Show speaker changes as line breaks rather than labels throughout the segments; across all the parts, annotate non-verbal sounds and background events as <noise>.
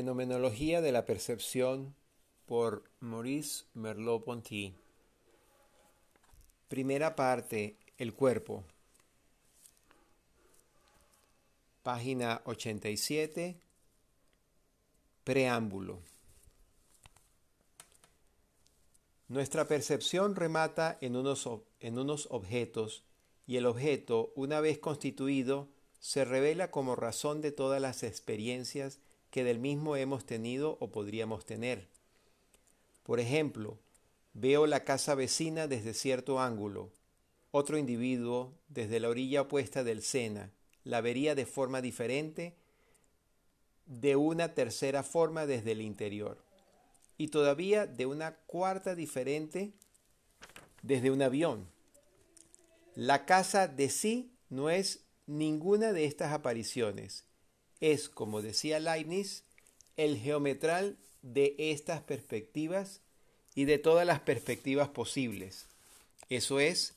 Fenomenología de la percepción por Maurice Merleau-Ponty. Primera parte, el cuerpo. Página 87. Preámbulo. Nuestra percepción remata en unos, en unos objetos y el objeto, una vez constituido, se revela como razón de todas las experiencias que del mismo hemos tenido o podríamos tener. Por ejemplo, veo la casa vecina desde cierto ángulo, otro individuo desde la orilla opuesta del Sena, la vería de forma diferente de una tercera forma desde el interior y todavía de una cuarta diferente desde un avión. La casa de sí no es ninguna de estas apariciones, es, como decía Leibniz, el geometral de estas perspectivas y de todas las perspectivas posibles. Eso es,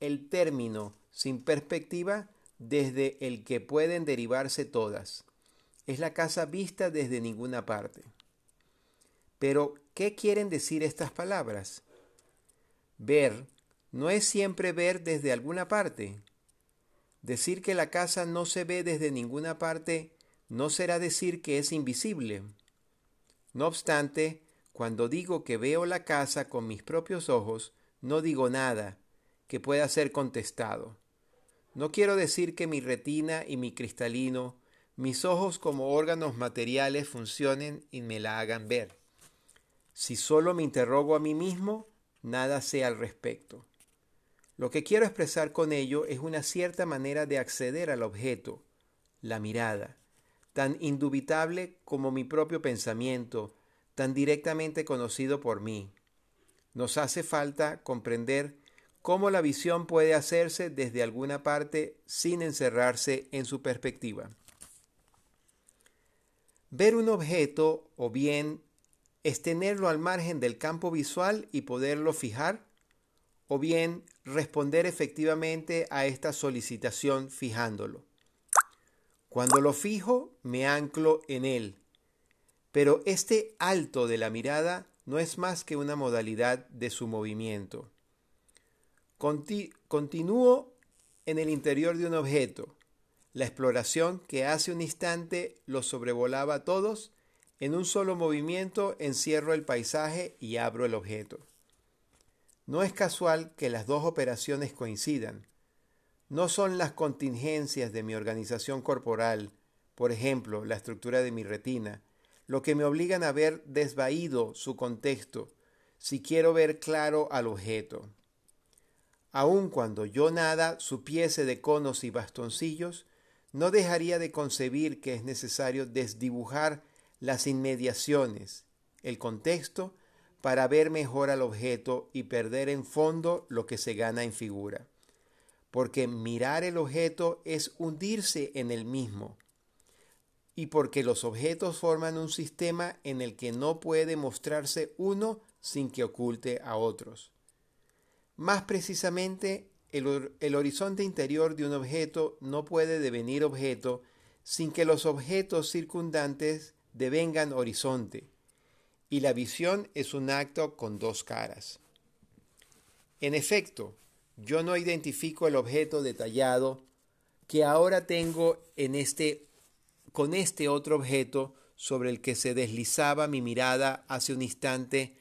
el término sin perspectiva desde el que pueden derivarse todas. Es la casa vista desde ninguna parte. Pero, ¿qué quieren decir estas palabras? Ver no es siempre ver desde alguna parte. Decir que la casa no se ve desde ninguna parte no será decir que es invisible. No obstante, cuando digo que veo la casa con mis propios ojos, no digo nada que pueda ser contestado. No quiero decir que mi retina y mi cristalino, mis ojos como órganos materiales funcionen y me la hagan ver. Si solo me interrogo a mí mismo, nada sé al respecto. Lo que quiero expresar con ello es una cierta manera de acceder al objeto, la mirada, tan indubitable como mi propio pensamiento, tan directamente conocido por mí. Nos hace falta comprender cómo la visión puede hacerse desde alguna parte sin encerrarse en su perspectiva. Ver un objeto o bien es tenerlo al margen del campo visual y poderlo fijar, o bien responder efectivamente a esta solicitación fijándolo. Cuando lo fijo, me anclo en él. Pero este alto de la mirada no es más que una modalidad de su movimiento. continúo en el interior de un objeto. La exploración que hace un instante los sobrevolaba a todos, en un solo movimiento encierro el paisaje y abro el objeto. No es casual que las dos operaciones coincidan. No son las contingencias de mi organización corporal, por ejemplo, la estructura de mi retina, lo que me obligan a ver desvaído su contexto, si quiero ver claro al objeto. Aun cuando yo nada supiese de conos y bastoncillos, no dejaría de concebir que es necesario desdibujar las inmediaciones, el contexto, para ver mejor al objeto y perder en fondo lo que se gana en figura porque mirar el objeto es hundirse en el mismo, y porque los objetos forman un sistema en el que no puede mostrarse uno sin que oculte a otros. Más precisamente, el, el, horizonte interior de un objeto no puede devenir objeto sin que los objetos circundantes devengan horizonte, y la visión es un acto con dos caras. En efecto, yo no identifico el objeto detallado que ahora tengo en este con este otro objeto sobre el que se deslizaba mi mirada hace un instante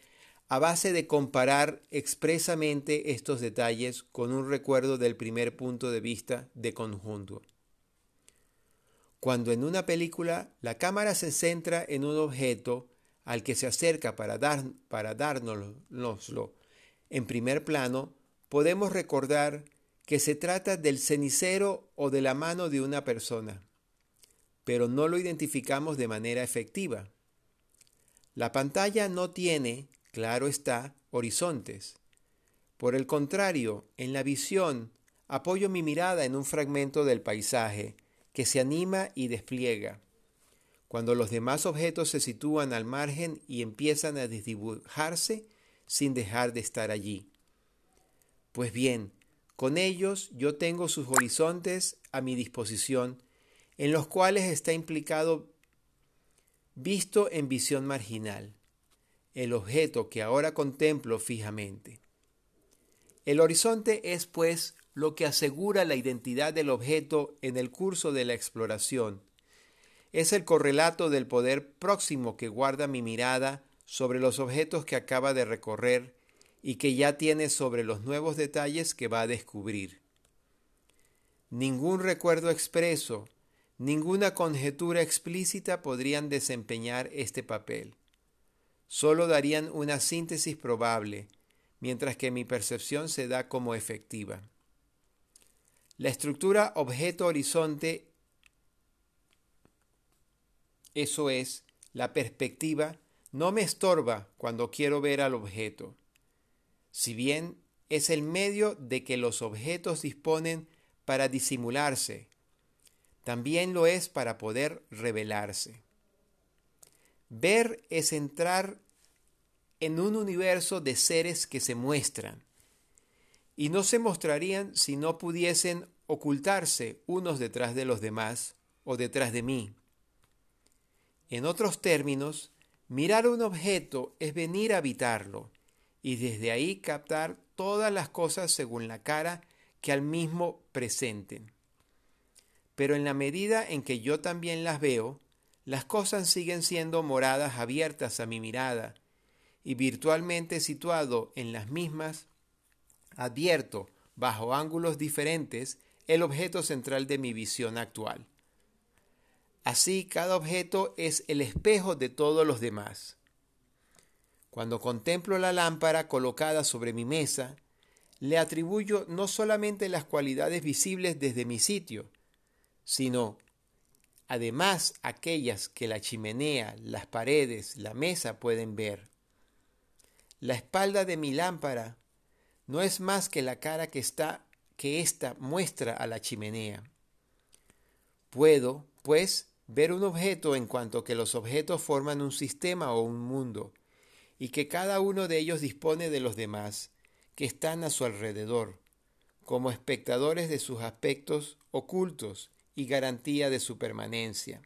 a base de comparar expresamente estos detalles con un recuerdo del primer punto de vista de conjunto. Cuando en una película la cámara se centra en un objeto al que se acerca para, dar, para dárnoslo en primer plano, podemos recordar que se trata del cenicero o de la mano de una persona, pero no lo identificamos de manera efectiva. La pantalla no tiene, claro está, horizontes. Por el contrario, en la visión apoyo mi mirada en un fragmento del paisaje que se anima y despliega. Cuando los demás objetos se sitúan al margen y empiezan a desdibujarse sin dejar de estar allí. Pues bien, con ellos yo tengo sus horizontes a mi disposición, en los cuales está implicado visto en visión marginal, el objeto que ahora contemplo fijamente. El horizonte es, pues, lo que asegura la identidad del objeto en el curso de la exploración. Es el correlato del poder próximo que guarda mi mirada sobre los objetos que acaba de recorrer y que ya tiene sobre los nuevos detalles que va a descubrir. Ningún recuerdo expreso, ninguna conjetura explícita podrían desempeñar este papel. Solo darían una síntesis probable, mientras que mi percepción se da como efectiva. La estructura objeto-horizonte, eso es, la perspectiva, no me estorba cuando quiero ver al objeto. Si bien es el medio de que los objetos disponen para disimularse, también lo es para poder revelarse. Ver es entrar en un universo de seres que se muestran, y no se mostrarían si no pudiesen ocultarse unos detrás de los demás o detrás de mí. En otros términos, mirar un objeto es venir a habitarlo y desde ahí captar todas las cosas según la cara que al mismo presenten. Pero en la medida en que yo también las veo, las cosas siguen siendo moradas abiertas a mi mirada, y virtualmente situado en las mismas, advierto, bajo ángulos diferentes, el objeto central de mi visión actual. Así, cada objeto es el espejo de todos los demás. Cuando contemplo la lámpara colocada sobre mi mesa, le atribuyo no solamente las cualidades visibles desde mi sitio, sino además aquellas que la chimenea, las paredes, la mesa pueden ver. La espalda de mi lámpara no es más que la cara que está que ésta muestra a la chimenea. Puedo, pues, ver un objeto en cuanto que los objetos forman un sistema o un mundo, y que cada uno de ellos dispone de los demás, que están a su alrededor, como espectadores de sus aspectos ocultos y garantía de su permanencia.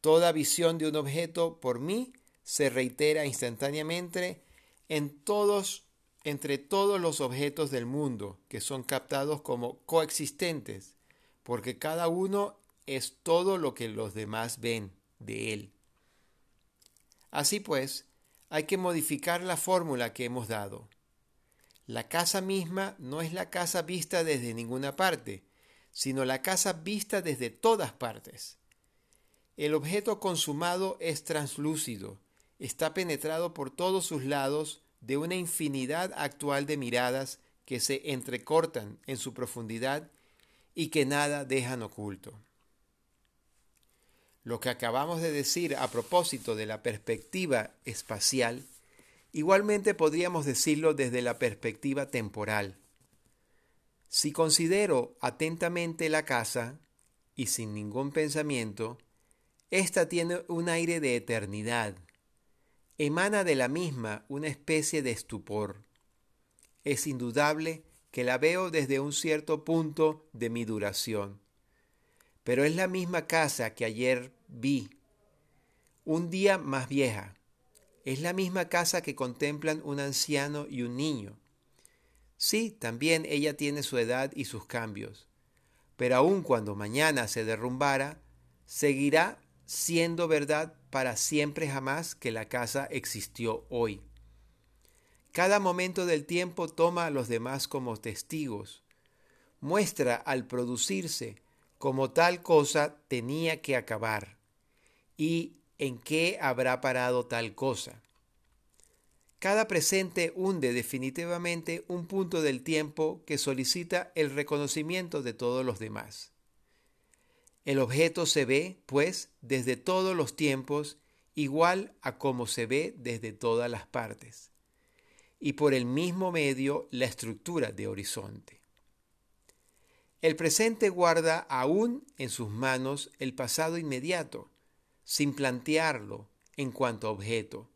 Toda visión de un objeto por mí se reitera instantáneamente en todos entre todos los objetos del mundo que son captados como coexistentes, porque cada uno es todo lo que los demás ven de él. Así pues, hay que modificar la fórmula que hemos dado. La casa misma no es la casa vista desde ninguna parte, sino la casa vista desde todas partes. El objeto consumado es translúcido, está penetrado por todos sus lados de una infinidad actual de miradas que se entrecortan en su profundidad y que nada dejan oculto. Lo que acabamos de decir a propósito de la perspectiva espacial, igualmente podríamos decirlo desde la perspectiva temporal. Si considero atentamente la casa, y sin ningún pensamiento, ésta tiene un aire de eternidad. Emana de la misma una especie de estupor. Es indudable que la veo desde un cierto punto de mi duración. Pero es la misma casa que ayer vi, un día más vieja. Es la misma casa que contemplan un anciano y un niño. Sí, también ella tiene su edad y sus cambios, pero aun cuando mañana se derrumbara, seguirá siendo verdad para siempre jamás que la casa existió hoy. Cada momento del tiempo toma a los demás como testigos, muestra al producirse como tal cosa tenía que acabar y en qué habrá parado tal cosa. Cada presente hunde definitivamente un punto del tiempo que solicita el reconocimiento de todos los demás. El objeto se ve, pues, desde todos los tiempos, igual a como se ve desde todas las partes, y por el mismo medio la estructura de horizonte. El presente guarda aún en sus manos el pasado inmediato, sin plantearlo en cuanto a objeto,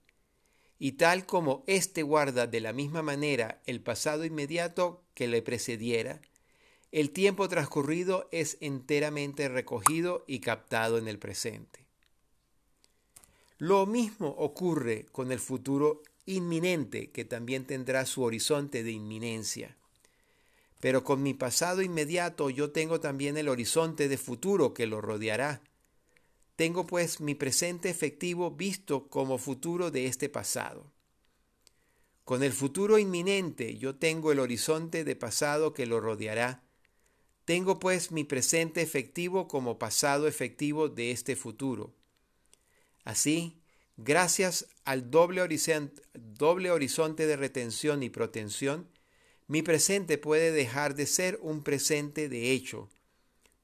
y tal como éste guarda de la misma manera el pasado inmediato que le precediera, el tiempo transcurrido es enteramente recogido y captado en el presente. Lo mismo ocurre con el futuro inminente, que también tendrá su horizonte de inminencia. Pero con mi pasado inmediato yo tengo también el horizonte de futuro que lo rodeará. Tengo pues mi presente efectivo visto como futuro de este pasado. Con el futuro inminente yo tengo el horizonte de pasado que lo rodeará. Tengo pues mi presente efectivo como pasado efectivo de este futuro. Así, gracias al doble horizonte, doble horizonte de retención y protención, mi presente puede dejar de ser un presente de hecho,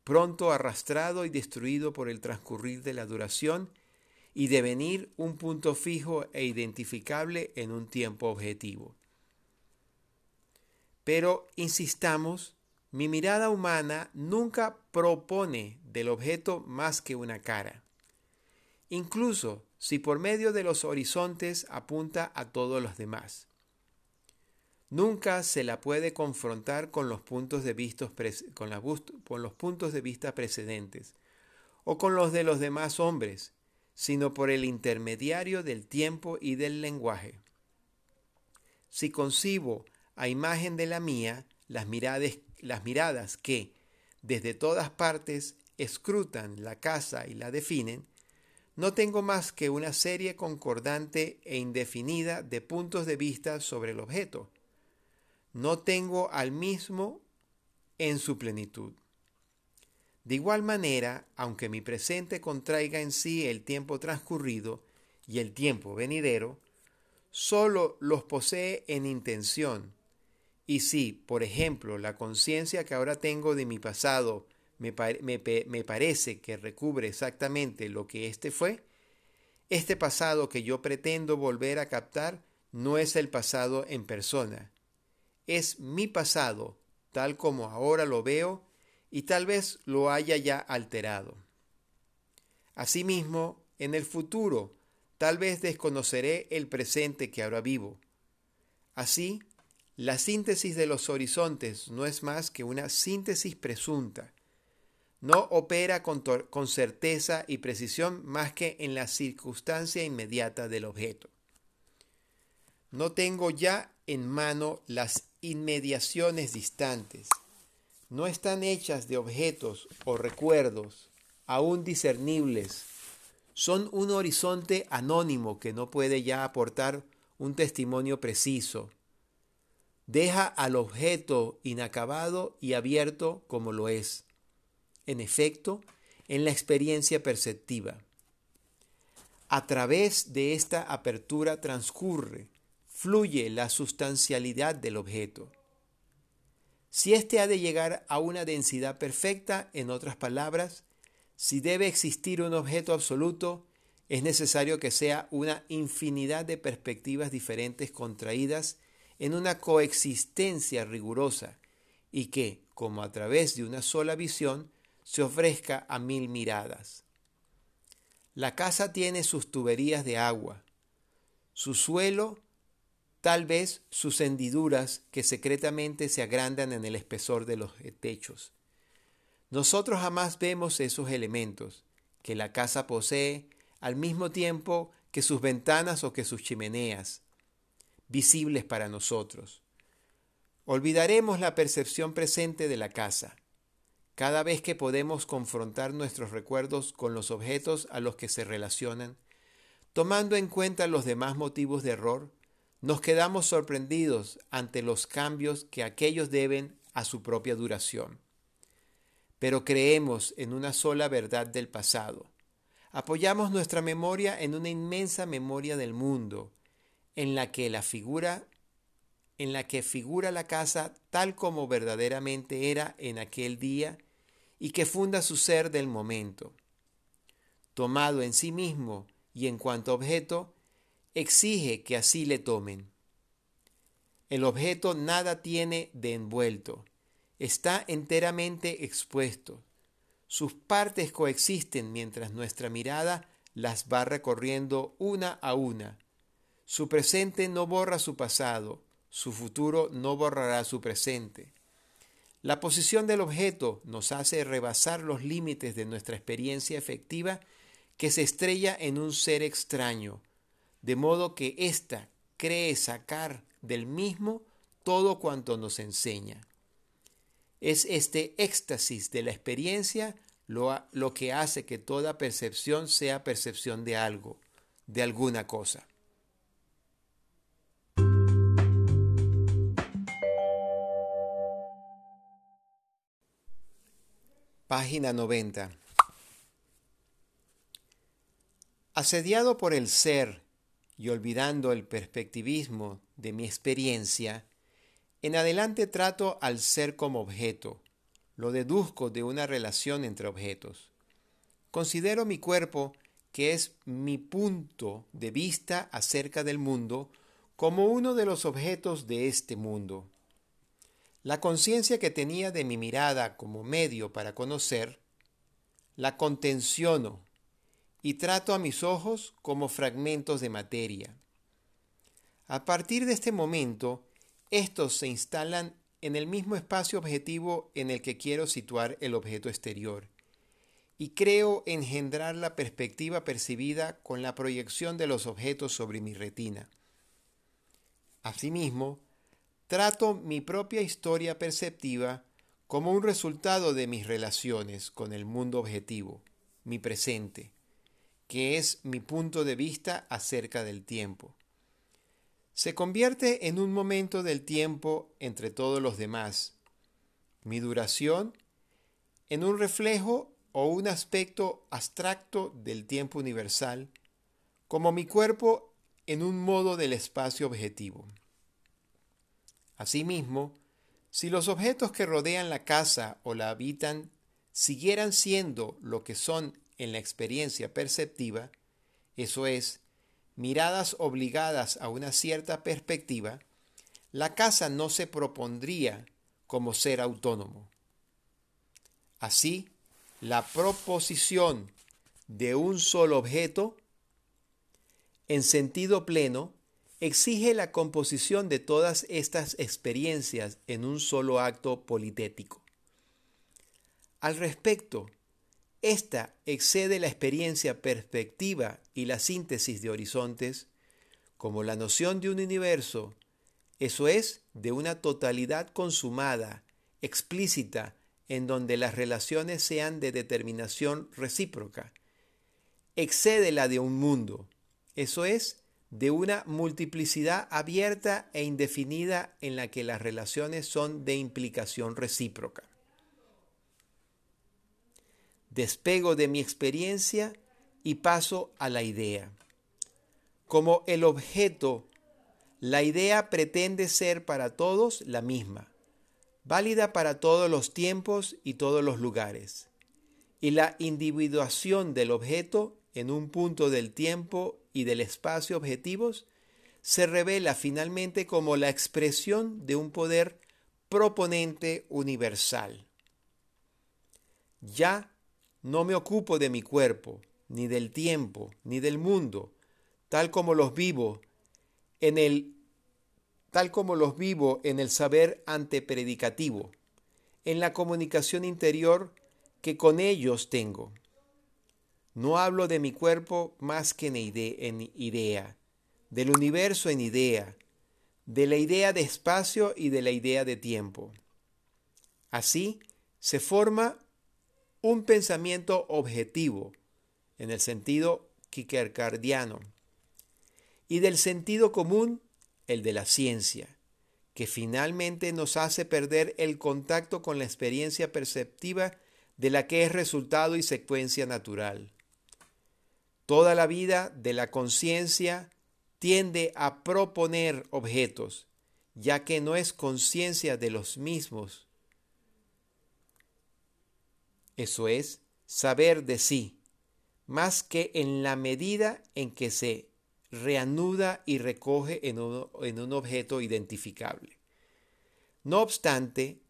pronto arrastrado y destruido por el transcurrir de la duración y devenir un punto fijo e identificable en un tiempo objetivo. Pero, insistamos, mi mirada humana nunca propone del objeto más que una cara. Incluso si por medio de los horizontes apunta a todos los demás. Nunca se la puede confrontar con los puntos de vista, con, con los puntos de vista precedentes o con los de los demás hombres, sino por el intermediario del tiempo y del lenguaje. Si concibo a imagen de la mía las miradas, las miradas que, desde todas partes, escrutan la casa y la definen, no tengo más que una serie concordante e indefinida de puntos de vista sobre el objeto. No tengo al mismo en su plenitud. De igual manera, aunque mi presente contraiga en sí el tiempo transcurrido y el tiempo venidero, sólo los posee en intención. Y si, por ejemplo, la conciencia que ahora tengo de mi pasado me, me, parece que recubre exactamente lo que éste fue, este pasado que yo pretendo volver a captar no es el pasado en persona, es mi pasado tal como ahora lo veo y tal vez lo haya ya alterado. Asimismo, en el futuro, tal vez desconoceré el presente que ahora vivo. Así, la síntesis de los horizontes no es más que una síntesis presunta. No opera con, certeza y precisión más que en la circunstancia inmediata del objeto. No tengo ya en mano las inmediaciones distantes no están hechas de objetos o recuerdos aún discernibles. Son un horizonte anónimo que no puede ya aportar un testimonio preciso. Deja al objeto inacabado y abierto como lo es. En efecto, en la experiencia perceptiva. A través de esta apertura transcurre, fluye la sustancialidad del objeto. Si éste ha de llegar a una densidad perfecta, en otras palabras, si debe existir un objeto absoluto, es necesario que sea una infinidad de perspectivas diferentes contraídas en una coexistencia rigurosa y que, como a través de una sola visión, se ofrezca a mil miradas. La casa tiene sus tuberías de agua, su suelo tal vez sus hendiduras que secretamente se agrandan en el espesor de los techos. Nosotros jamás vemos esos elementos que la casa posee al mismo tiempo que sus ventanas o que sus chimeneas, visibles para nosotros. Olvidaremos la percepción presente de la casa. Cada vez que podemos confrontar nuestros recuerdos con los objetos a los que se relacionan, tomando en cuenta los demás motivos de error, nos quedamos sorprendidos ante los cambios que aquellos deben a su propia duración. Pero creemos en una sola verdad del pasado. Apoyamos nuestra memoria en una inmensa memoria del mundo, en la que la figura en la que figura la casa tal como verdaderamente era en aquel día y que funda su ser del momento. Tomado en sí mismo y en cuanto objeto, exige que así le tomen. El objeto nada tiene de envuelto, está enteramente expuesto. Sus partes coexisten mientras nuestra mirada las va recorriendo una a una. Su presente no borra su pasado, su futuro no borrará su presente. La posición del objeto nos hace rebasar los límites de nuestra experiencia efectiva que se estrella en un ser extraño, de modo que ésta cree sacar del mismo todo cuanto nos enseña. Es este éxtasis de la experiencia lo, lo, que hace que toda percepción sea percepción de algo, de alguna cosa. Página 90. Asediado por el ser y olvidando el perspectivismo de mi experiencia, en adelante trato al ser como objeto, lo deduzco de una relación entre objetos. Considero mi cuerpo, que es mi punto de vista acerca del mundo, como uno de los objetos de este mundo. La conciencia que tenía de mi mirada como medio para conocer, la contenciono y trato a mis ojos como fragmentos de materia. A partir de este momento, estos se instalan en el mismo espacio objetivo en el que quiero situar el objeto exterior, y creo engendrar la perspectiva percibida con la proyección de los objetos sobre mi retina. Asimismo, trato mi propia historia perceptiva como un resultado de mis relaciones con el mundo objetivo, mi presente, que es mi punto de vista acerca del tiempo. Se convierte en un momento del tiempo entre todos los demás, mi duración en un reflejo o un aspecto abstracto del tiempo universal, como mi cuerpo en un modo del espacio objetivo. Asimismo, si los objetos que rodean la casa o la habitan siguieran siendo lo que son en la experiencia perceptiva, eso es, miradas obligadas a una cierta perspectiva, la casa no se propondría como ser autónomo. Así, la proposición de un solo objeto, en sentido pleno, exige la composición de todas estas experiencias en un solo acto politético. Al respecto, esta excede la experiencia perspectiva y la síntesis de horizontes como la noción de un universo, eso es, de una totalidad consumada, explícita, en donde las relaciones sean de determinación recíproca. Excede la de un mundo, eso es, de una multiplicidad abierta e indefinida en la que las relaciones son de implicación recíproca. Despego de mi experiencia y paso a la idea. Como el objeto, la idea pretende ser para todos la misma, válida para todos los tiempos y todos los lugares. Y la individuación del objeto en un punto del tiempo y del espacio objetivos, se revela finalmente como la expresión de un poder proponente universal. Ya no me ocupo de mi cuerpo, ni del tiempo, ni del mundo, tal como los vivo en el tal como los vivo en el saber antepredicativo, en la comunicación interior que con ellos tengo. No hablo de mi cuerpo más que en, idea, del universo en idea, de la idea de espacio y de la idea de tiempo. Así se forma un pensamiento objetivo, en el sentido kierkegaardiano, y del sentido común, el de la ciencia, que finalmente nos hace perder el contacto con la experiencia perceptiva de la que es resultado y secuencia natural. Toda la vida de la conciencia tiende a proponer objetos, ya que no es conciencia de los mismos. Eso es, saber de sí, más que en la medida en que se reanuda y recoge en un, en un objeto identificable. No obstante,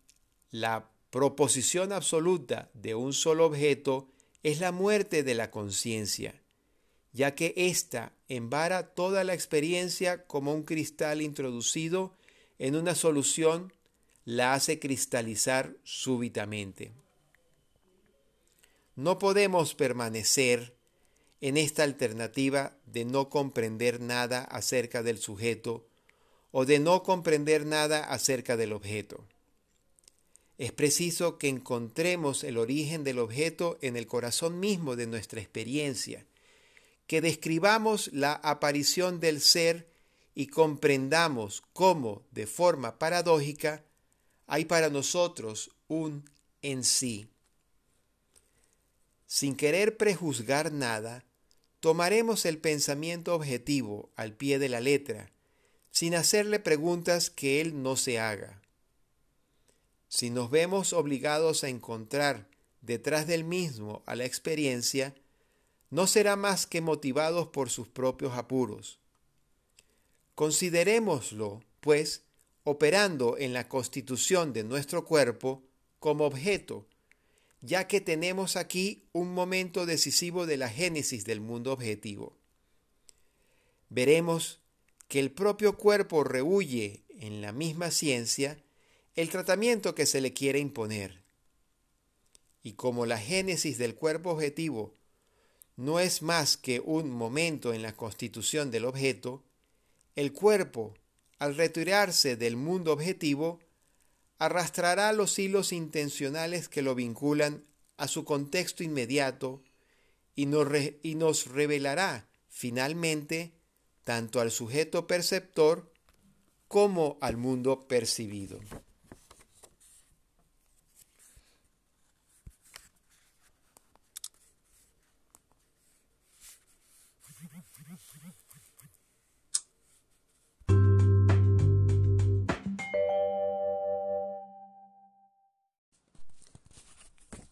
la proposición absoluta de un solo objeto es la muerte de la conciencia ya que ésta embara toda la experiencia como un cristal introducido en una solución, la hace cristalizar súbitamente. No podemos permanecer en esta alternativa de no comprender nada acerca del sujeto o de no comprender nada acerca del objeto. Es preciso que encontremos el origen del objeto en el corazón mismo de nuestra experiencia, que describamos la aparición del ser y comprendamos cómo, de forma paradójica, hay para nosotros un en sí. Sin querer prejuzgar nada, tomaremos el pensamiento objetivo al pie de la letra, sin hacerle preguntas que él no se haga. Si nos vemos obligados a encontrar detrás del mismo a la experiencia, no será más que motivados por sus propios apuros. Considerémoslo, pues, operando en la constitución de nuestro cuerpo como objeto, ya que tenemos aquí un momento decisivo de la génesis del mundo objetivo. Veremos que el propio cuerpo rehuye en la misma ciencia el tratamiento que se le quiere imponer. Y como la génesis del cuerpo objetivo no es más que un momento en la constitución del objeto, el cuerpo, al retirarse del mundo objetivo, arrastrará los hilos intencionales que lo vinculan a su contexto inmediato y nos, y nos revelará finalmente tanto al sujeto perceptor como al mundo percibido.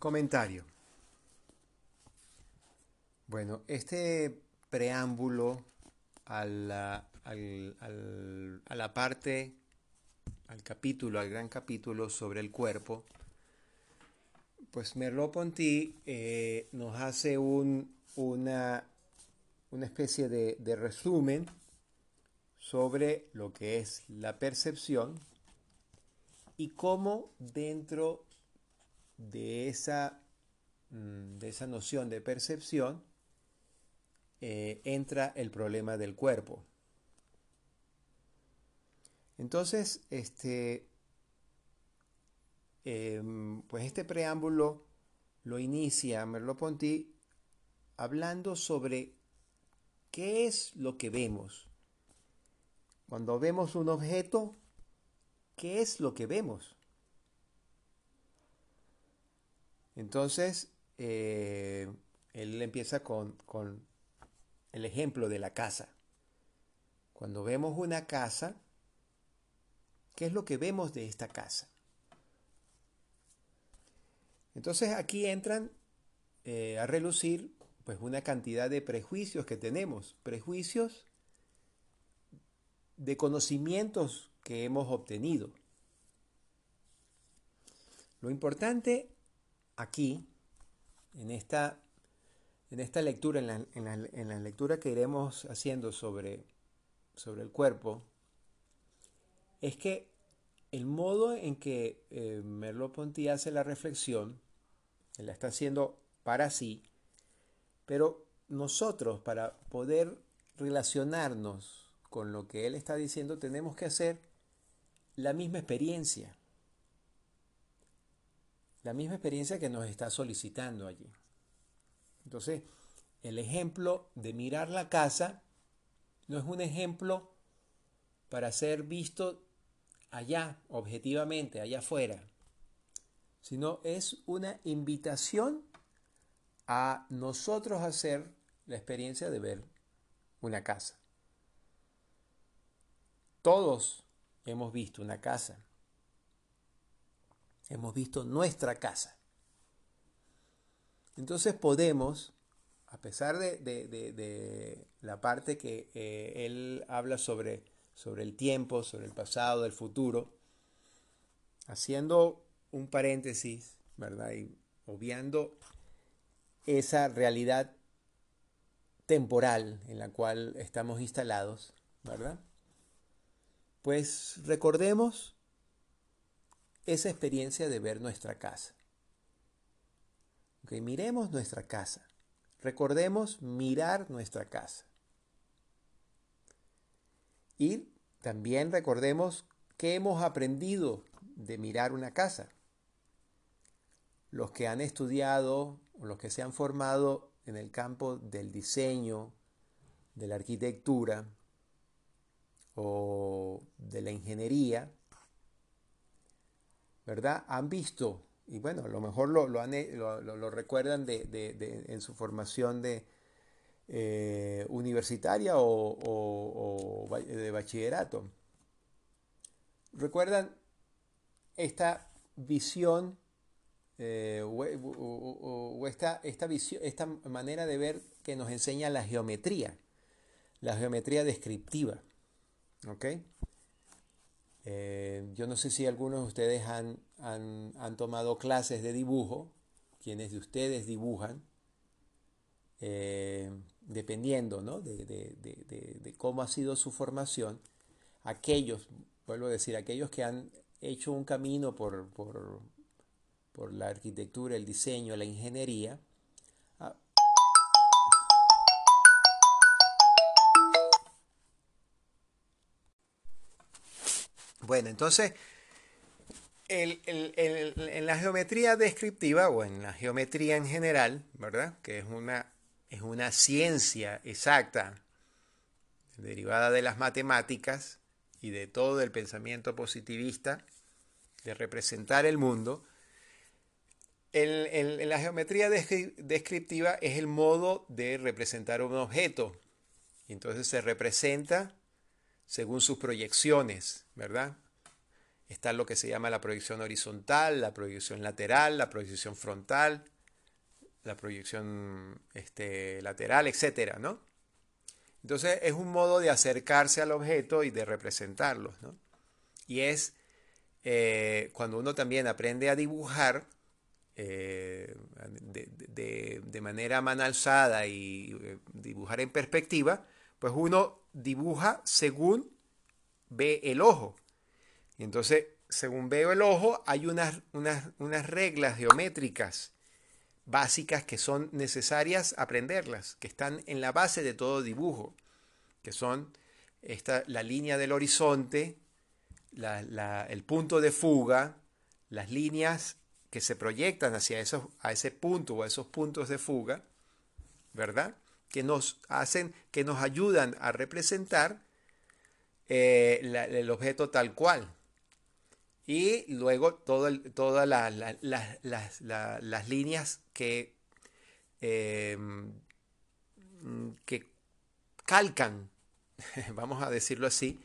Comentario. Bueno, este preámbulo a la, a la parte, al capítulo, al gran capítulo sobre el cuerpo, pues Merleau-Ponty eh, nos hace un, una, una especie de, de resumen sobre lo que es la percepción y cómo dentro de esa, mm, de esa noción de percepción eh, entra el problema del cuerpo. Entonces, este, em, pues este preámbulo lo inicia Merleau-Ponty hablando sobre qué es lo que vemos. Cuando vemos un objeto, ¿qué es lo que vemos? Entonces, eh, él empieza con, el ejemplo de la casa. Cuando vemos una casa, ¿qué es lo que vemos de esta casa? Entonces aquí entran eh, a relucir pues una cantidad de prejuicios que tenemos, prejuicios de conocimientos que hemos obtenido. Lo importante aquí, en esta, en esta lectura, en la, lectura que iremos haciendo sobre, sobre el cuerpo, es que el modo en que eh, Merleau-Ponty hace la reflexión, él la está haciendo para sí, pero nosotros para poder relacionarnos con lo que él está diciendo tenemos que hacer la misma experiencia la misma experiencia que nos está solicitando allí. Entonces, el ejemplo de mirar la casa no es un ejemplo para ser visto allá, objetivamente, allá afuera, sino es una invitación a nosotros hacer la experiencia de ver una casa. Todos hemos visto una casa hemos visto nuestra casa. Entonces podemos, a pesar de, la parte que eh, él habla sobre, sobre el tiempo, sobre el pasado, el futuro, haciendo un paréntesis, ¿verdad? Y obviando esa realidad temporal en la cual estamos instalados, ¿verdad? Pues recordemos esa experiencia de ver nuestra casa. miremos nuestra casa, recordemos mirar nuestra casa. Y también recordemos qué hemos aprendido de mirar una casa. Los que han estudiado o los que se han formado en el campo del diseño, de la arquitectura o de la ingeniería, ¿verdad? Han visto, y bueno, a lo mejor lo, lo, recuerdan de, en su formación de eh, universitaria o, de bachillerato. ¿Recuerdan esta visión eh, o, esta, esta, visión, esta manera de ver que nos enseña la geometría, la geometría descriptiva? ¿Ok? Eh, yo no sé si algunos de ustedes han, tomado clases de dibujo, quienes de ustedes dibujan, eh, dependiendo de, cómo ha sido su formación, aquellos, vuelvo a decir, aquellos que han hecho un camino por, por la arquitectura, el diseño, la ingeniería, Bueno, entonces, en la geometría descriptiva o en la geometría en general, ¿verdad? Que es una, es una ciencia exacta derivada de las matemáticas y de todo el pensamiento positivista de representar el mundo, en la geometría descriptiva es el modo de representar un objeto. Entonces se representa según sus proyecciones, ¿verdad? Está lo que se llama la proyección horizontal, la proyección lateral, la proyección frontal, la proyección este, lateral, etcétera, ¿no? Entonces es un modo de acercarse al objeto y de representarlo, ¿no? Y es eh, cuando uno también aprende a dibujar eh, de, de, manera mano alzada y eh, dibujar en perspectiva, pues uno dibuja según ve el ojo. Y entonces, según veo el ojo, hay unas, unas, reglas geométricas básicas que son necesarias aprenderlas, que están en la base de todo dibujo, que son esta, la línea del horizonte, el punto de fuga, las líneas que se proyectan hacia esos, a ese punto o a esos puntos de fuga, ¿verdad? Que nos hacen, que nos ayudan a representar eh, el objeto tal cual. Y luego todas las líneas que, em, que calcan, <laughs> vamos a decirlo así,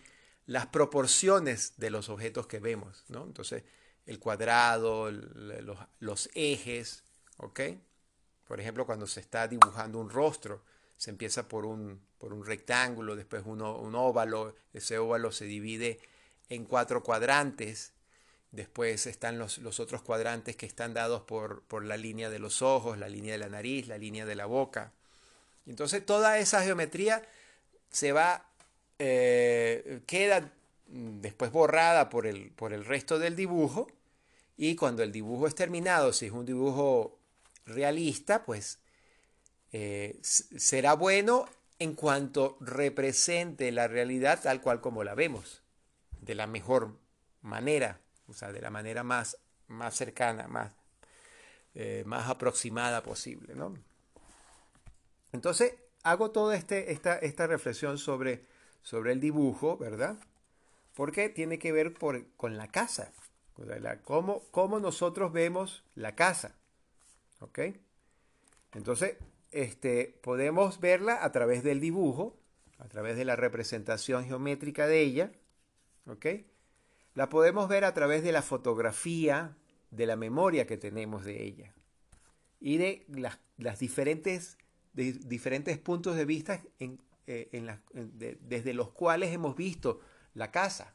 las proporciones de los objetos que vemos. ¿no? Entonces, el cuadrado, los, los ejes, ¿ok? Por ejemplo, cuando se está dibujando un rostro, se empieza por un, por un rectángulo, después un óvalo, ese óvalo se divide en cuatro cuadrantes, después están los, los otros cuadrantes que están dados por, por, la línea de los ojos, la línea de la nariz, la línea de la boca. Entonces toda esa geometría se va, eh, queda después borrada por el, por el resto del dibujo y cuando el dibujo es terminado, si es un dibujo realista, pues eh, será bueno en cuanto represente la realidad tal cual como la vemos, de la mejor manera, o sea, de la manera más, más cercana, más, eh, más aproximada posible. ¿no? Entonces, hago toda este, esta, esta reflexión sobre, sobre el dibujo, ¿verdad? Porque tiene que ver con la casa, cómo, cómo nosotros vemos la casa. ¿Ok? Entonces, este, podemos verla a través del dibujo, a través de la representación geométrica de ella, ¿ok? La podemos ver a través de la fotografía, de la memoria que tenemos de ella y de las, diferentes, diferentes puntos de vista eh, desde los cuales hemos visto la casa.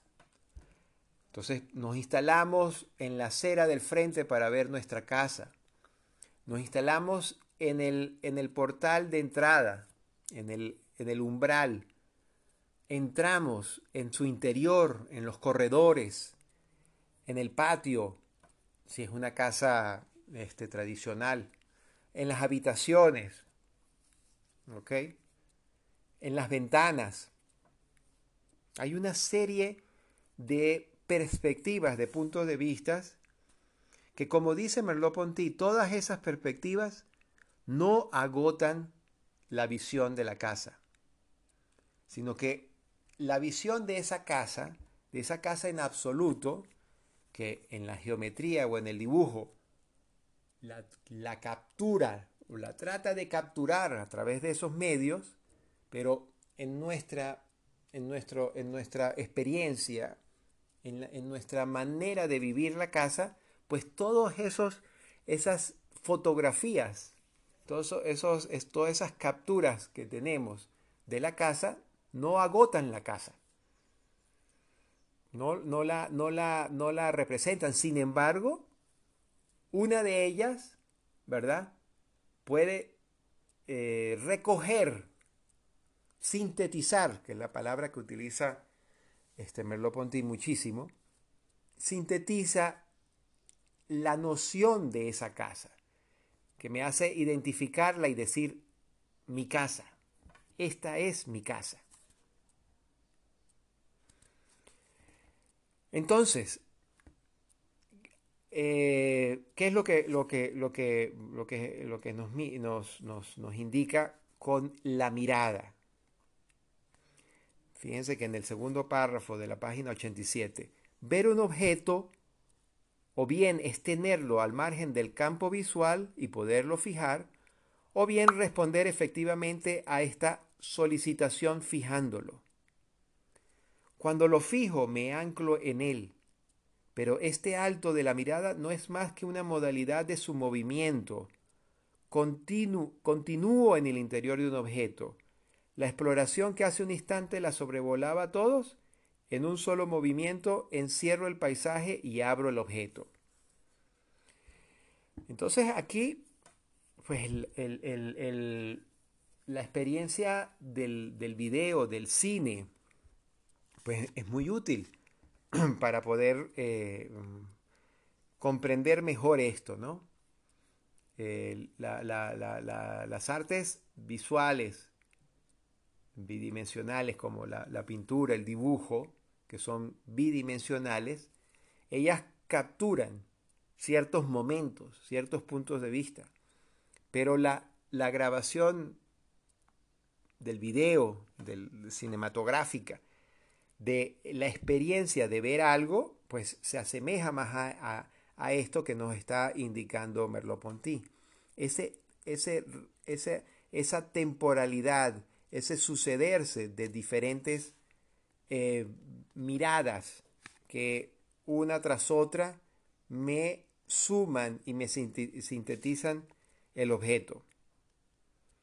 Entonces nos instalamos en la acera del frente para ver nuestra casa. Nos instalamos en el, en el portal de entrada, en el, en el umbral. Entramos en su interior, en los corredores, en el patio, si es una casa este, tradicional, en las habitaciones, ¿ok? En las ventanas. Hay una serie de perspectivas, de puntos de vista, que como dice Merleau-Ponty, todas esas perspectivas no agotan la visión de la casa, sino que la visión de esa casa, de esa casa en absoluto, que en la geometría o en el dibujo la, captura o la trata de capturar a través de esos medios, pero en nuestra, en nuestro, en nuestra experiencia, en, nuestra manera de vivir la casa, pues todos esos, esas fotografías, todas esas capturas que tenemos de la casa no agotan la casa. No la representan. Sin embargo, una de ellas, ¿verdad? Puede eh, recoger, sintetizar, que es la palabra que utiliza este Merleau-Ponty muchísimo, sintetiza la noción de esa casa, que me hace identificarla y decir mi casa. Esta es mi casa. Entonces, eh, ¿Qué es lo que, lo que, lo que, lo que, lo que nos, nos, nos, indica con la mirada? Fíjense que en el segundo párrafo de la página 87, ver un objeto o bien es tenerlo al margen del campo visual y poderlo fijar, o bien responder efectivamente a esta solicitación fijándolo. Cuando lo fijo me anclo en él, pero este alto de la mirada no es más que una modalidad de su movimiento. continúo en el interior de un objeto. La exploración que hace un instante la sobrevolaba a todos, en un solo movimiento encierro el paisaje y abro el objeto. Entonces aquí, pues la experiencia del, del video, del cine, pues es muy útil <clears throat> para poder eh, comprender mejor esto, ¿no? las artes visuales, bidimensionales, como la, la pintura, el dibujo, que son bidimensionales, ellas capturan ciertos momentos, ciertos puntos de vista. Pero la, la grabación del video, del, cinematográfica, de la experiencia de ver algo, pues se asemeja más a, esto que nos está indicando Merleau-Ponty. Ese, ese, esa temporalidad, ese sucederse de diferentes eh, miradas que una tras otra me suman y me sintetizan el objeto.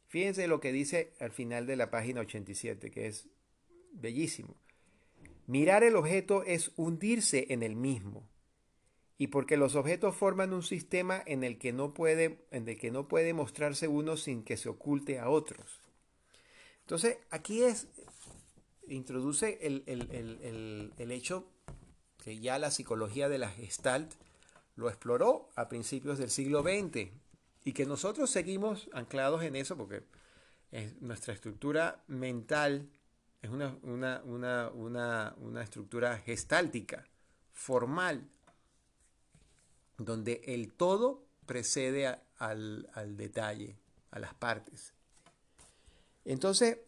Fíjense lo que dice al final de la página 87, que es bellísimo. Mirar el objeto es hundirse en el mismo. Y porque los objetos forman un sistema en el que no puede, en el que no puede mostrarse uno sin que se oculte a otros. Entonces, aquí es, introduce el, el hecho que ya la psicología de la Gestalt lo exploró a principios del siglo XX y que nosotros seguimos anclados en eso porque nuestra estructura mental es una, una, estructura gestáltica, formal, donde el todo precede al, detalle, a las partes. Entonces,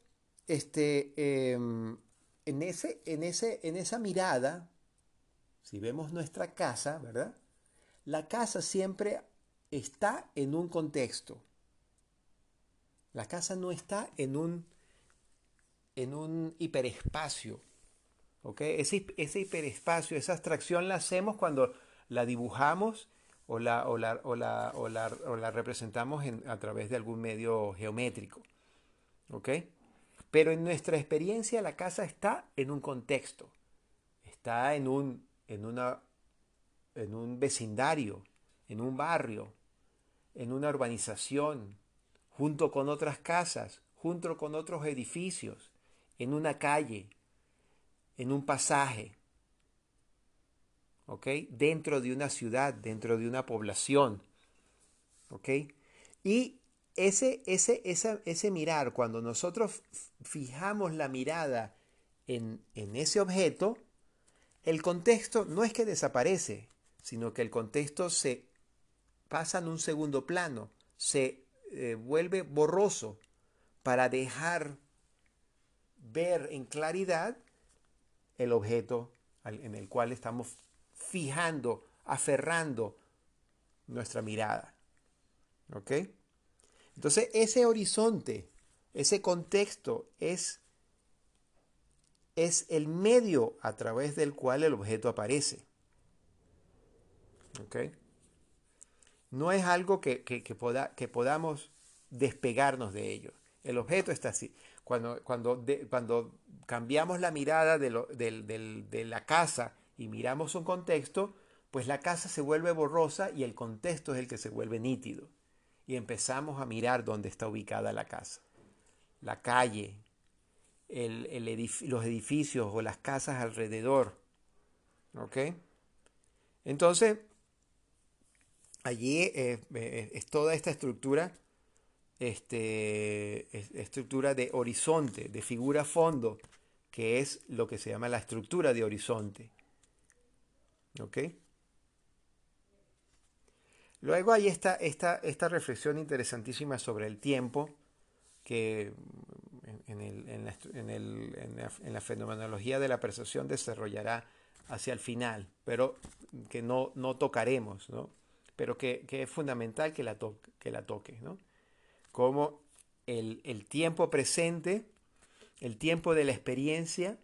este, em, en, ese, en, ese, en esa mirada, si vemos nuestra casa, ¿verdad? La casa siempre está en un contexto. La casa no está en un en un hiperespacio. Ese, ese hiperespacio, esa abstracción la hacemos cuando la dibujamos o la, o la, o la, o la, representamos a través de algún medio geométrico. Pero en nuestra experiencia la casa está en un contexto, está en un, en una, en un vecindario, en un barrio, en una urbanización, junto con otras casas, junto con otros edificios en una calle, en un pasaje, ¿ok? Dentro de una ciudad, dentro de una población, ¿ok? Y ese, ese, ese mirar, cuando nosotros fijamos la mirada en, en ese objeto, el contexto no es que desaparece, sino que el contexto se pasa en un segundo plano, se eh, vuelve borroso para dejar ver en claridad el objeto en el cual estamos fijando, aferrando nuestra mirada. ¿Ok? Entonces ese horizonte, ese contexto es, es el medio a través del cual el objeto aparece. No es algo que, que podamos despegarnos de ello. El objeto está así. Cuando, cuando, cuando cambiamos la mirada de, de la casa y miramos un contexto, pues la casa se vuelve borrosa y el contexto es el que se vuelve nítido. Y empezamos a mirar dónde está ubicada la casa, la calle, los edificios o las casas alrededor. ¿Ok? Entonces, allí eh, eh, es toda esta estructura, este, estructura de horizonte, de figura fondo, que es lo que se llama la estructura de horizonte. ¿Ok? Luego hay esta, esta, esta reflexión interesantísima sobre el tiempo, que en, la, fenomenología de la percepción desarrollará hacia el final, pero que no, no tocaremos, ¿no? pero que, es fundamental que la, que la toque. ¿no? Como el, el tiempo presente, el tiempo de la experiencia,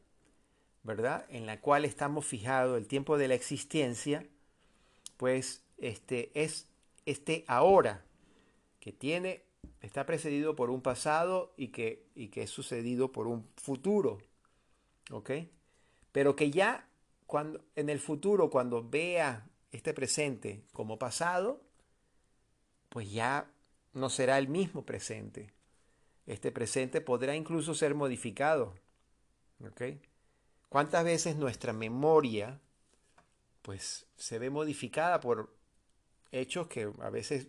¿verdad? En la cual estamos fijados, el tiempo de la existencia, pues este, es este ahora, que tiene, está precedido por un pasado y que, y que es sucedido por un futuro. ¿Ok? Pero que ya cuando, en el futuro, cuando vea este presente como pasado, pues ya no será el mismo presente. Este presente podrá incluso ser modificado. ¿Ok? ¿Cuántas veces nuestra memoria pues se ve modificada por hechos que a veces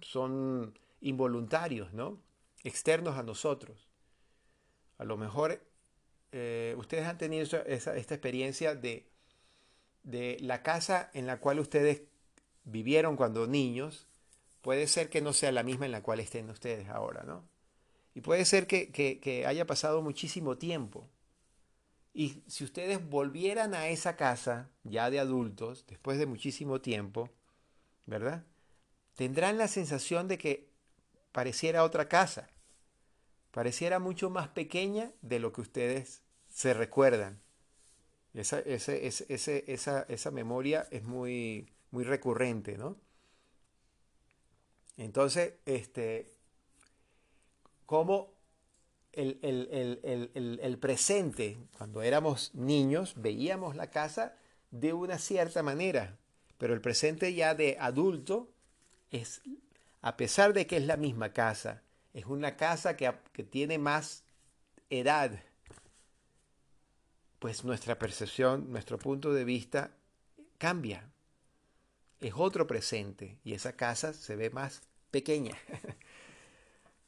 son involuntarios, ¿no? Externos a nosotros. A lo mejor eh, ustedes han tenido esta experiencia de, de la casa en la cual ustedes vivieron cuando niños, puede ser que no sea la misma en la cual estén ustedes ahora, ¿no? Y puede ser que, que haya pasado muchísimo tiempo. Y si ustedes volvieran a esa casa, ya de adultos, después de muchísimo tiempo, ¿verdad? Tendrán la sensación de que pareciera otra casa, pareciera mucho más pequeña de lo que ustedes se recuerdan. Esa, esa, memoria es muy, muy recurrente, ¿no? Entonces, este, como el, el, presente, cuando éramos niños, veíamos la casa de una cierta manera, pero el presente ya de adulto es, a pesar de que es la misma casa, es una casa que, que tiene más edad, pues nuestra percepción, nuestro punto de vista cambia. Es otro presente y esa casa se ve más pequeña. <laughs>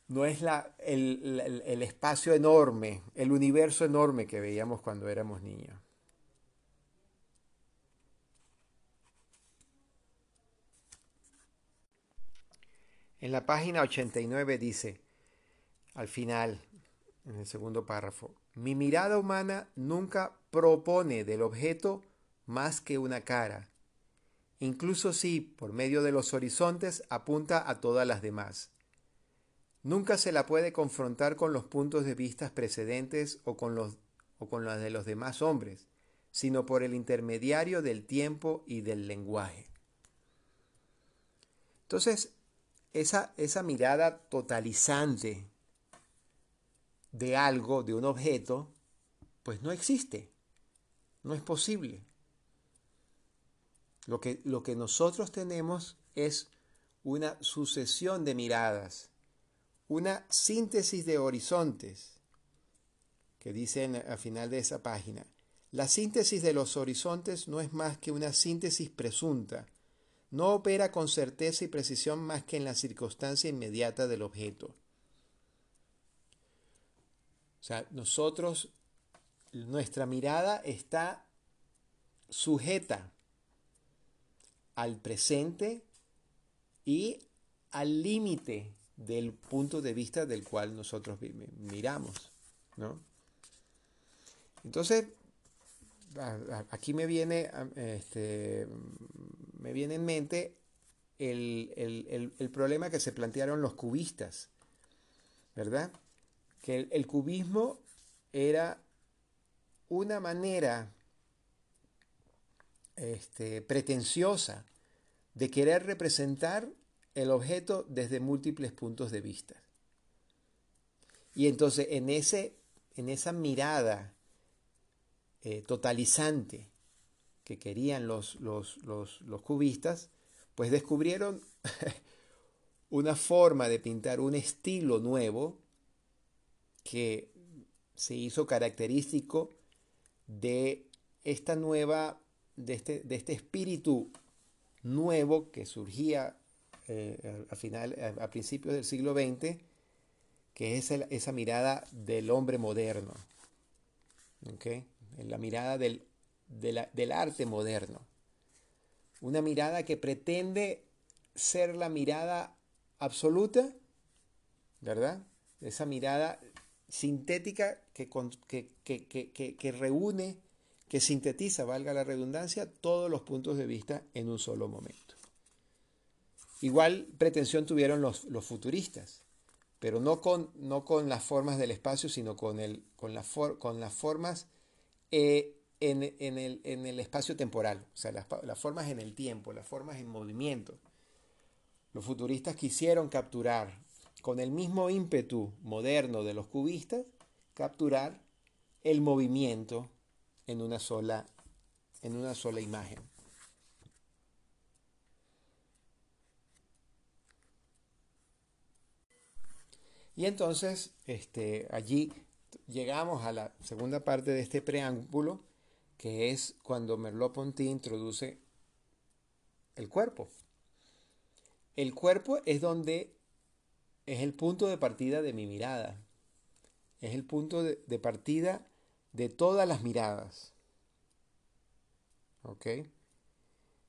No es la, el, el espacio enorme, el universo enorme que veíamos cuando éramos niños. En la página 89 dice, al final, en el segundo párrafo, mi mirada humana nunca propone del objeto más que una cara, incluso si, por medio de los horizontes, apunta a todas las demás. Nunca se la puede confrontar con los puntos de vista precedentes o con los, o con los de los demás hombres, sino por el intermediario del tiempo y del lenguaje. Entonces, esa, esa mirada totalizante de algo, de un objeto, pues no existe, no es posible. Lo que, lo que nosotros tenemos es una sucesión de miradas, una síntesis de horizontes, que dicen al final de esa página. La síntesis de los horizontes no es más que una síntesis presunta, no opera con certeza y precisión más que en la circunstancia inmediata del objeto. O sea, nosotros, nuestra mirada está sujeta al presente y al límite del punto de vista del cual nosotros miramos. ¿no? Entonces, aquí me viene, este, me viene en mente el, problema que se plantearon los cubistas, ¿verdad? Que el, cubismo era una manera este, pretenciosa de querer representar el objeto desde múltiples puntos de vista. Y entonces en, ese, en esa mirada eh, totalizante que querían los, los, cubistas, pues descubrieron <laughs> una forma de pintar un estilo nuevo que se hizo característico de esta nueva, de este, de este espíritu nuevo que surgía eh, a, final, a, principios del siglo XX, que es esa mirada del hombre moderno, ¿okay? la mirada del, del arte moderno, una mirada que pretende ser la mirada absoluta, ¿verdad? Esa mirada sintética que, que, reúne, que sintetiza, valga la redundancia, todos los puntos de vista en un solo momento. Igual pretensión tuvieron los, futuristas, pero no con, las formas del espacio, sino con las formas eh, en, el, espacio temporal, o sea, las, las, formas en el tiempo, las formas en movimiento. Los futuristas quisieron capturar, con el mismo ímpetu moderno de los cubistas, capturar el movimiento en una sola, en una sola imagen. Y entonces, este, allí llegamos a la segunda parte de este preámbulo, que es cuando Merleau-Ponty introduce el cuerpo. El cuerpo es donde es el punto de partida de mi mirada. Es el punto de, partida de todas las miradas. ¿Ok?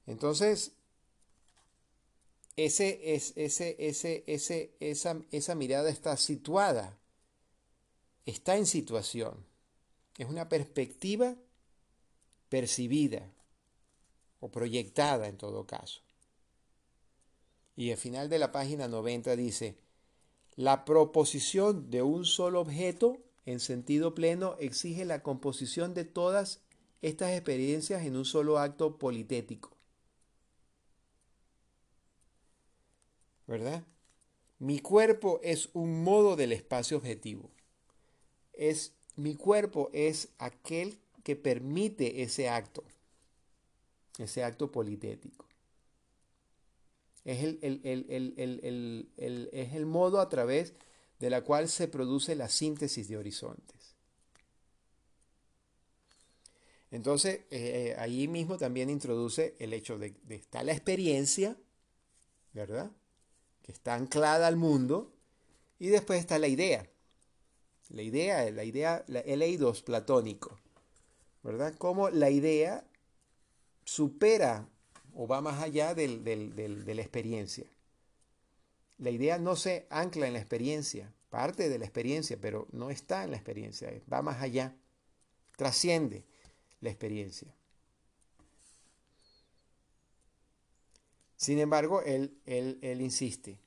Entonces, ese, es, ese, ese, ese, esa, esa mirada está situada, está en situación. Es una perspectiva percibida o proyectada en todo caso. Y al final de la página 90 dice, la proposición de un solo objeto en sentido pleno exige la composición de todas estas experiencias en un solo acto politético. ¿verdad? Mi cuerpo es un modo del espacio objetivo. Es, mi cuerpo es aquel que permite ese acto, ese acto politético. Es el, es el modo a través de la cual se produce la síntesis de horizontes. Entonces, eh, ahí mismo también introduce el hecho de, de estar la experiencia, ¿verdad? que está anclada al mundo, y después está la idea. La idea, la idea, el eidos platónico, ¿verdad? Cómo la idea supera o va más allá de la experiencia. La idea no se ancla en la experiencia, parte de la experiencia, pero no está en la experiencia, va más allá, trasciende la experiencia. Sin embargo, él, insiste.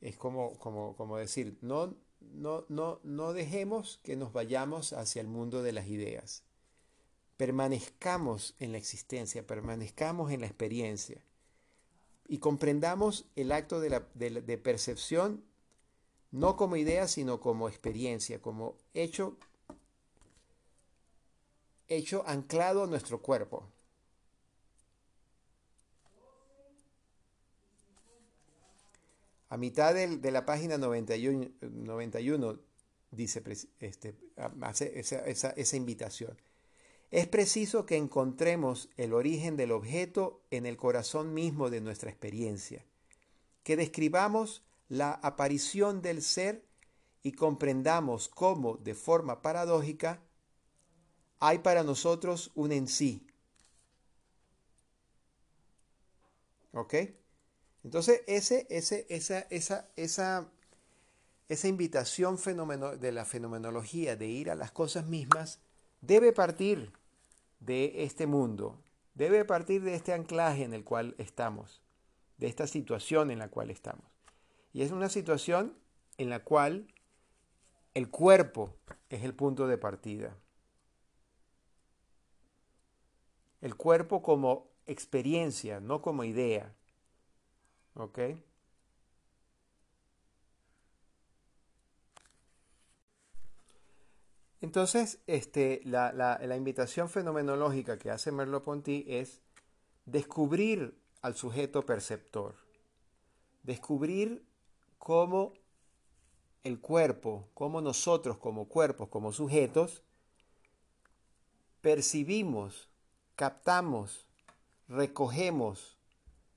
Es como, como, como decir, no, no, no, no dejemos que nos vayamos hacia el mundo de las ideas. Permanezcamos en la existencia, permanezcamos en la experiencia y comprendamos el acto de, la, de percepción no como idea, sino como experiencia, como hecho, hecho anclado a nuestro cuerpo. A mitad de la página 91, 91 dice, este, hace esa, invitación. Es preciso que encontremos el origen del objeto en el corazón mismo de nuestra experiencia, que describamos la aparición del ser y comprendamos cómo, de forma paradójica, hay para nosotros un en sí. ¿Ok? Entonces, ese, ese, esa, esa, esa, esa invitación de la fenomenología de ir a las cosas mismas debe partir de este mundo, debe partir de este anclaje en el cual estamos, de esta situación en la cual estamos. Y es una situación en la cual el cuerpo es el punto de partida. El cuerpo como experiencia, no como idea. ¿Ok? Entonces, este, la, la, invitación fenomenológica que hace Merleau-Ponty es descubrir al sujeto perceptor, descubrir cómo el cuerpo, cómo nosotros como cuerpos, como sujetos, percibimos, captamos, recogemos,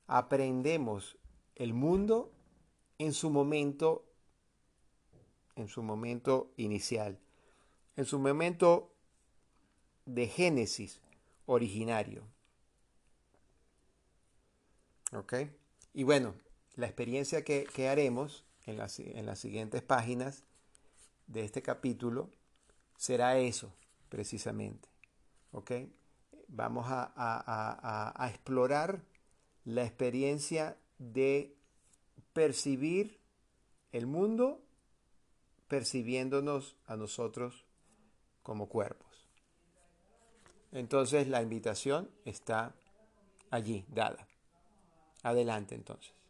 aprendemos el mundo en su momento, en su momento inicial en su momento de génesis originario. ¿Ok? Y bueno, la experiencia que, haremos en las, en las siguientes páginas de este capítulo será eso, precisamente. ¿Ok? Vamos a, a, explorar la experiencia de percibir el mundo percibiéndonos a nosotros como cuerpos. Entonces la invitación está allí, dada. Adelante entonces.